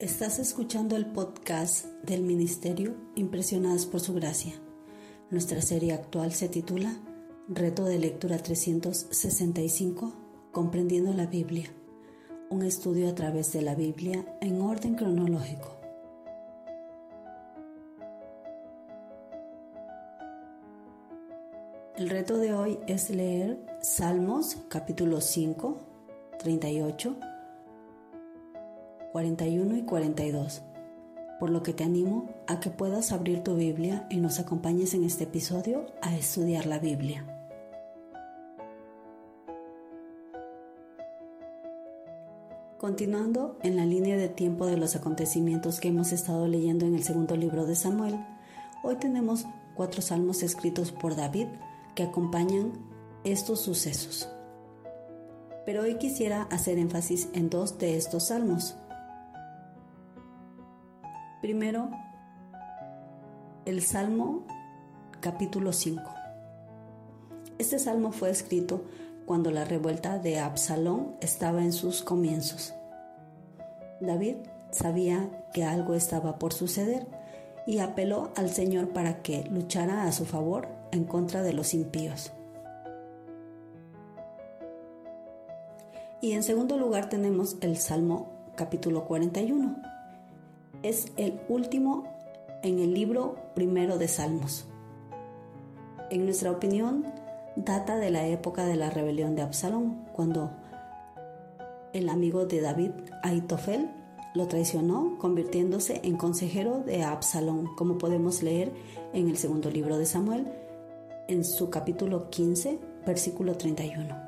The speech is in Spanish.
Estás escuchando el podcast del Ministerio Impresionadas por Su Gracia. Nuestra serie actual se titula Reto de Lectura 365, Comprendiendo la Biblia. Un estudio a través de la Biblia en orden cronológico. El reto de hoy es leer Salmos capítulo 5, 38, 41 y 42, por lo que te animo a que puedas abrir tu Biblia y nos acompañes en este episodio a estudiar la Biblia. Continuando en la línea de tiempo de los acontecimientos que hemos estado leyendo en el segundo libro de Samuel, hoy tenemos cuatro salmos escritos por David que acompañan estos sucesos. Pero hoy quisiera hacer énfasis en dos de estos salmos. Primero, el Salmo capítulo 5. Este salmo fue escrito cuando la revuelta de Absalón estaba en sus comienzos. David sabía que algo estaba por suceder y apeló al Señor para que luchara a su favor en contra de los impíos. Y en segundo lugar tenemos el Salmo capítulo 41 es el último en el libro primero de Salmos. En nuestra opinión, data de la época de la rebelión de Absalón, cuando el amigo de David, Aitofel, lo traicionó, convirtiéndose en consejero de Absalón, como podemos leer en el segundo libro de Samuel, en su capítulo 15, versículo 31.